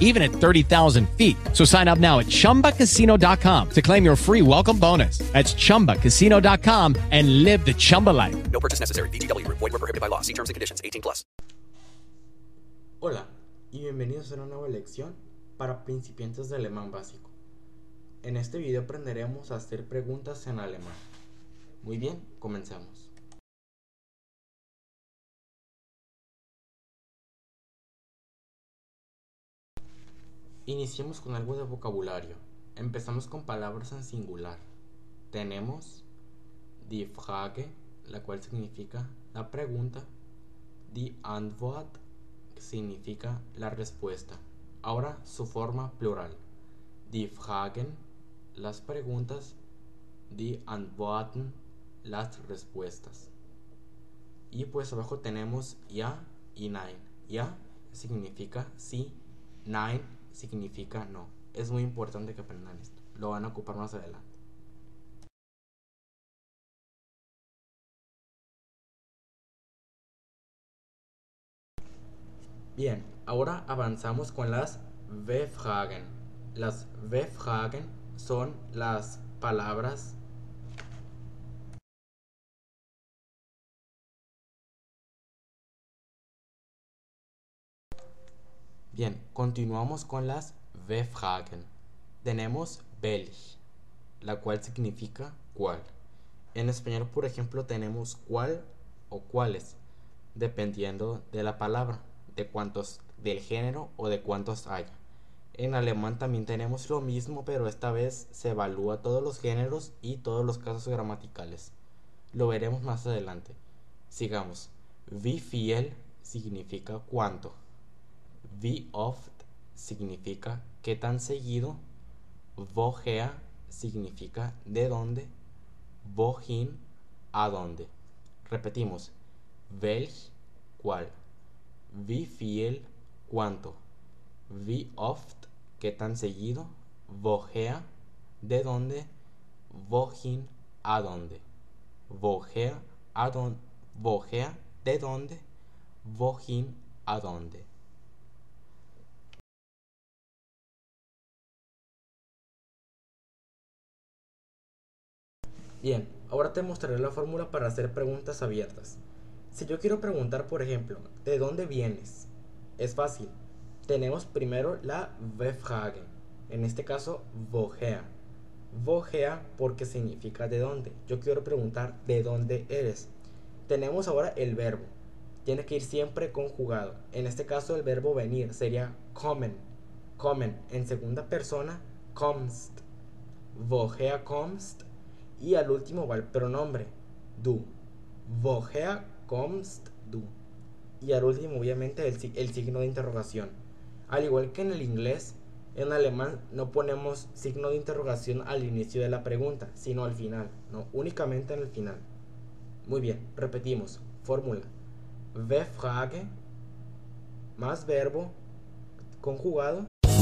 even at 30,000 feet. So sign up now at chumbacasino.com to claim your free welcome bonus. That's chumbacasino.com and live the Chumba life. No purchase necessary. VGW Group. Void were prohibited by law. See terms and conditions. 18 plus. Hola y bienvenidos a una nueva lección para principiantes de alemán básico. En este video aprenderemos a hacer preguntas en alemán. Muy bien, comencemos. Iniciemos con algo de vocabulario. Empezamos con palabras en singular. Tenemos die Frage, la cual significa la pregunta, die Antwort, que significa la respuesta. Ahora su forma plural. Die Fragen, las preguntas, die Antworten, las respuestas. Y pues abajo tenemos ya y nein. Ya significa sí, nein significa no. Es muy importante que aprendan esto. Lo van a ocupar más adelante. Bien, ahora avanzamos con las W-Fragen. Las W-Fragen son las palabras Bien, continuamos con las W-Fragen. Tenemos welch, la cual significa cuál. En español, por ejemplo, tenemos cuál o cuáles, dependiendo de la palabra, de cuántos del género o de cuántos haya. En alemán también tenemos lo mismo, pero esta vez se evalúa todos los géneros y todos los casos gramaticales. Lo veremos más adelante. Sigamos. Wie viel significa cuánto. Wie oft significa qué tan seguido. Woher significa de dónde. Wohin a dónde. Repetimos. Welch cuál. Wie viel cuánto. Wie oft qué tan seguido. Woher de dónde. Wohin a dónde. Woher a de dónde. Wohin a dónde. Bien, ahora te mostraré la fórmula para hacer preguntas abiertas. Si yo quiero preguntar, por ejemplo, ¿de dónde vienes? Es fácil. Tenemos primero la Wefrage, en este caso, woher. Woher porque significa de dónde. Yo quiero preguntar de dónde eres. Tenemos ahora el verbo. Tiene que ir siempre conjugado. En este caso, el verbo venir sería kommen. Kommen. En segunda persona, kommst. Woher kommst? Y al último va el pronombre, du. Woher kommst du? Y al último, obviamente, el, el, signo de interrogación. Al igual que en el inglés, en alemán no ponemos signo de interrogación al inicio de la pregunta, sino al final, no, únicamente en el final. Muy bien, repetimos. Fórmula. Frage más verbo conjugado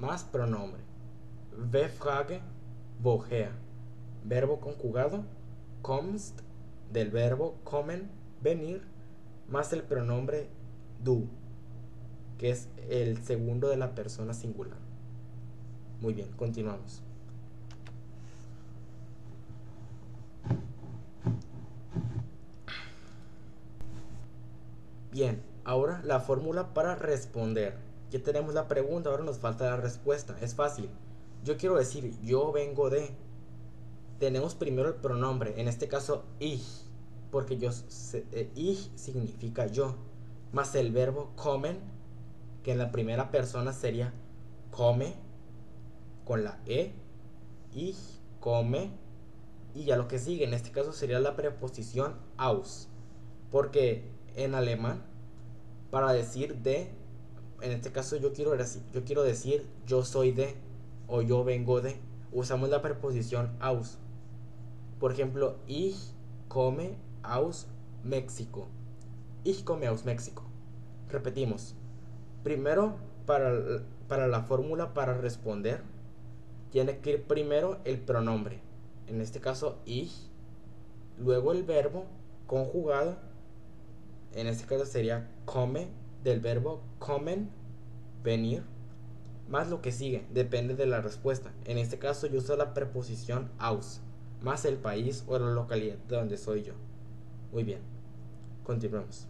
Más pronombre. Ve frage, woher. Verbo conjugado, kommst, del verbo kommen, venir, más el pronombre du, que es el segundo de la persona singular. Muy bien, continuamos. Bien, ahora la fórmula para responder. Ya tenemos la pregunta, ahora nos falta la respuesta. Es fácil. Yo quiero decir, yo vengo de. Tenemos primero el pronombre, en este caso ich, porque yo se- eh, ich significa yo, más el verbo comen, que en la primera persona sería come con la e, ich come y ya lo que sigue, en este caso sería la preposición aus, porque en alemán para decir de, en este caso yo quiero decir, yo soy de o yo vengo de, usamos la preposición aus. Por ejemplo, ich come aus México. Ich komme aus México. Repetimos. Primero, para, para la fórmula para responder, tiene que ir primero el pronombre. En este caso, ich. Luego el verbo conjugado. En este caso sería come, del verbo comen, venir. Más lo que sigue, depende de la respuesta. En este caso yo uso la preposición aus, más el país o la localidad de donde soy yo. Muy bien, continuamos.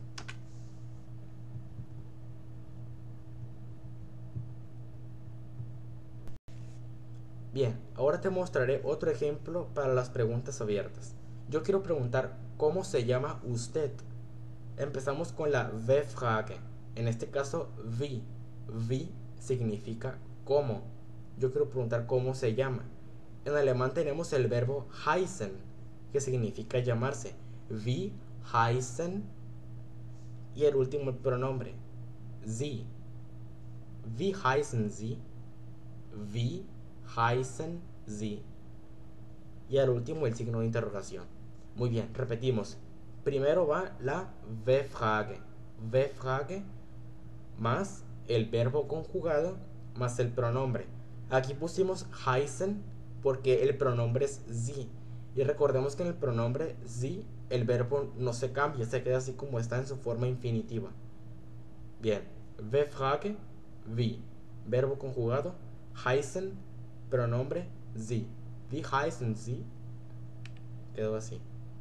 Bien, ahora te mostraré otro ejemplo para las preguntas abiertas. Yo quiero preguntar cómo se llama usted. Empezamos con la V-Frage. En este caso, wie. Wie significa cómo. Yo quiero preguntar cómo se llama. En alemán tenemos el verbo heißen, que significa llamarse. Wie heißen. Y el último pronombre. Sie. Wie heißen Sie? Wie heißen Sie? Y al último el signo de interrogación. Muy bien, repetimos. Primero va la. V-Frage más el verbo conjugado más el pronombre. Aquí pusimos heißen porque el pronombre es sie. Y recordemos que en el pronombre sie el verbo no se cambia, se queda así como está en su forma infinitiva. Bien, V-Frage, wie. Verbo conjugado, heißen, pronombre sie. Wie heißen Sie? Quedó así.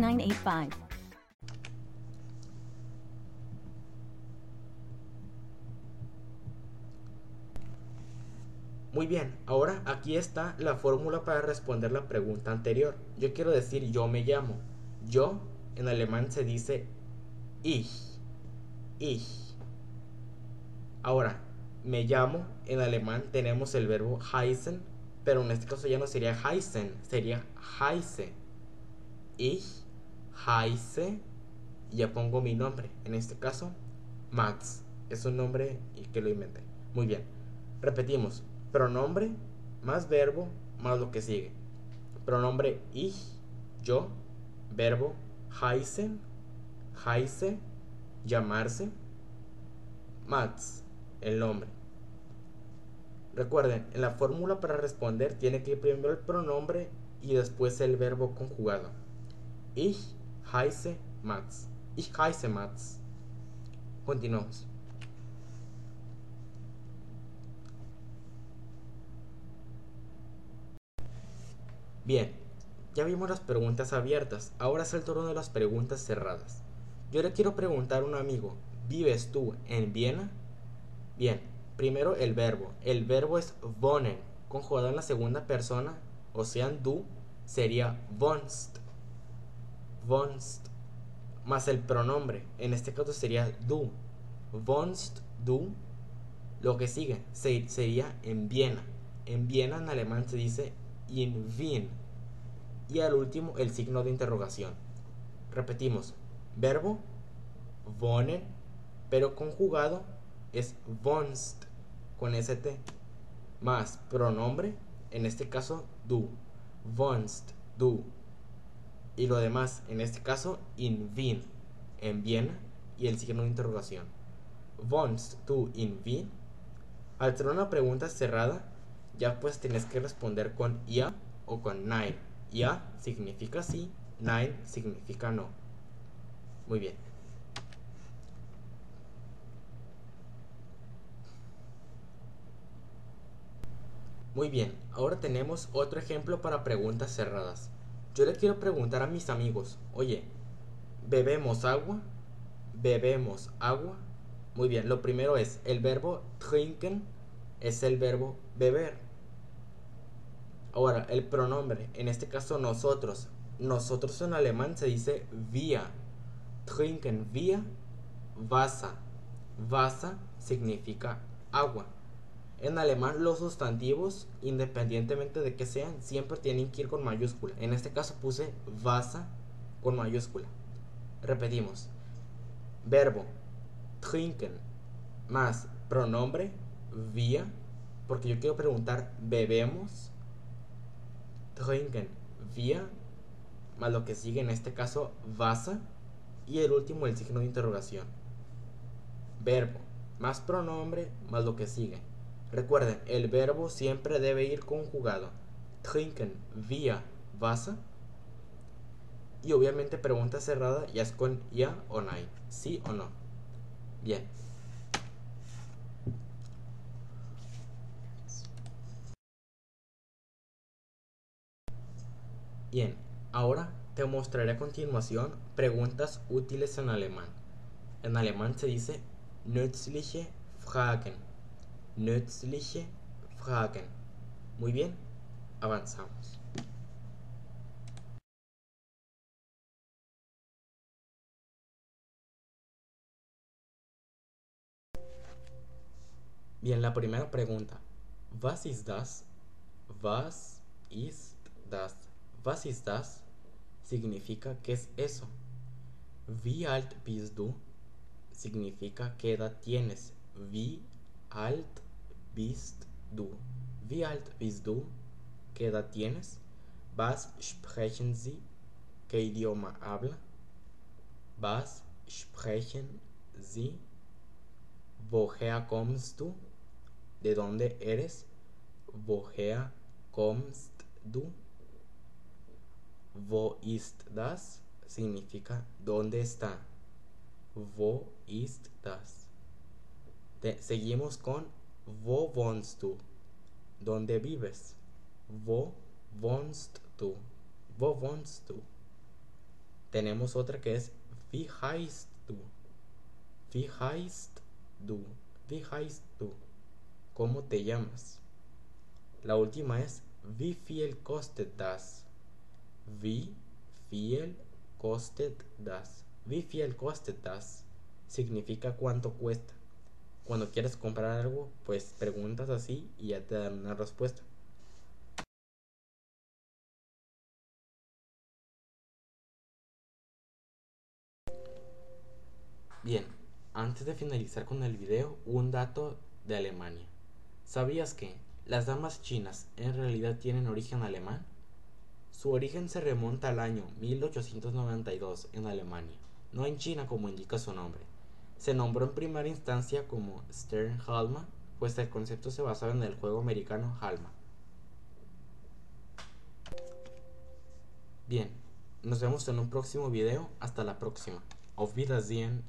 906985. Muy bien, ahora aquí está la fórmula para responder la pregunta anterior. Yo quiero decir yo me llamo. Yo en alemán se dice ich. Ich. Ahora, me llamo en alemán tenemos el verbo heißen, pero en este caso ya no sería heißen, sería heiße. Ich heiße y ya pongo mi nombre. En este caso, Max. Es un nombre que lo inventé. Muy bien. Repetimos. Pronombre más verbo más lo que sigue. pronombre ich, yo, verbo heißen, heiße, llamarse, Mats, el nombre. Recuerden, en la fórmula para responder tiene que ir primero el pronombre y después el verbo conjugado. Ich heiße Mats. Ich heiße Mats. Continuamos. Bien, ya vimos las preguntas abiertas, ahora es el turno de las preguntas cerradas. Yo le quiero preguntar a un amigo, ¿vives tú en Viena? Bien, primero el verbo. El verbo es wohnen, conjugado en la segunda persona, o sea, du, sería wohnst. Wohnst. Más el pronombre, en este caso sería du. Wohnst du. Lo que sigue sería en Viena. En Viena en alemán se dice in Wien. Y al último el signo de interrogación. Repetimos, verbo wohnen, pero conjugado es wohnst con st más pronombre, en este caso du, wohnst du. Y lo demás, en este caso in Wien, en Viena y el signo de interrogación. Wohnst du in Wien? Al ser una pregunta cerrada, ya pues tienes que responder con ja o con nein. Ja significa sí, nein significa no. Muy bien. Muy bien, ahora tenemos otro ejemplo para preguntas cerradas. Yo le quiero preguntar a mis amigos, oye, ¿bebemos agua? ¿Bebemos agua? Muy bien, lo primero es, el verbo trinken es el verbo beber. Ahora, el pronombre, en este caso nosotros. Nosotros en alemán se dice wir. Trinken wir Wasser. Wasser significa agua. En alemán los sustantivos, independientemente de que sean, siempre tienen que ir con mayúscula. En este caso puse Wasser con mayúscula. Repetimos. Verbo trinken más pronombre wir, porque yo quiero preguntar bebemos. Trinken wir más lo que sigue en este caso Wasser y el último el signo de interrogación. Verbo más pronombre más lo que sigue. Recuerden, el verbo siempre debe ir conjugado. Trinken via Wasser. Y obviamente pregunta cerrada ya es con ya o nein. Sí o no. Bien. Bien, ahora te mostraré a continuación preguntas útiles en alemán. En alemán se dice nützliche Fragen. Nützliche Fragen. Muy bien, avanzamos. Bien, la primera pregunta. Was ist das? Was ist das? Was ist das? Significa ¿qué es eso? Wie alt bist du? Significa ¿qué edad tienes? Wie alt bist du? Wie alt bist du? ¿Qué edad tienes? Was sprechen Sie? ¿Qué idioma habla? Was sprechen Sie? Woher kommst du? ¿De dónde eres? Woher kommst du? Wo ist das? Significa ¿dónde está? Wo ist das? Seguimos con Wo wohnst du? ¿Dónde vives? Wo wohnst du? Wo wohnst du? Tenemos otra que es Wie heißt du? Wie heißt du? Wie heißt du? ¿Cómo te llamas? La última es Wie viel kostet das? Wie viel kostet das? Wie viel kostet das? Significa cuánto cuesta. Cuando quieres comprar algo, pues preguntas así y ya te dan una respuesta. Bien, antes de finalizar con el video, un dato de Alemania. ¿Sabías que las damas chinas en realidad tienen origen alemán? Su origen se remonta al año 1892 en Alemania, no en China como indica su nombre. Se nombró en primera instancia como Stern Halma, pues el concepto se basaba en el juego americano Halma. Bien, nos vemos en un próximo video. Hasta la próxima. Auf Wiedersehen.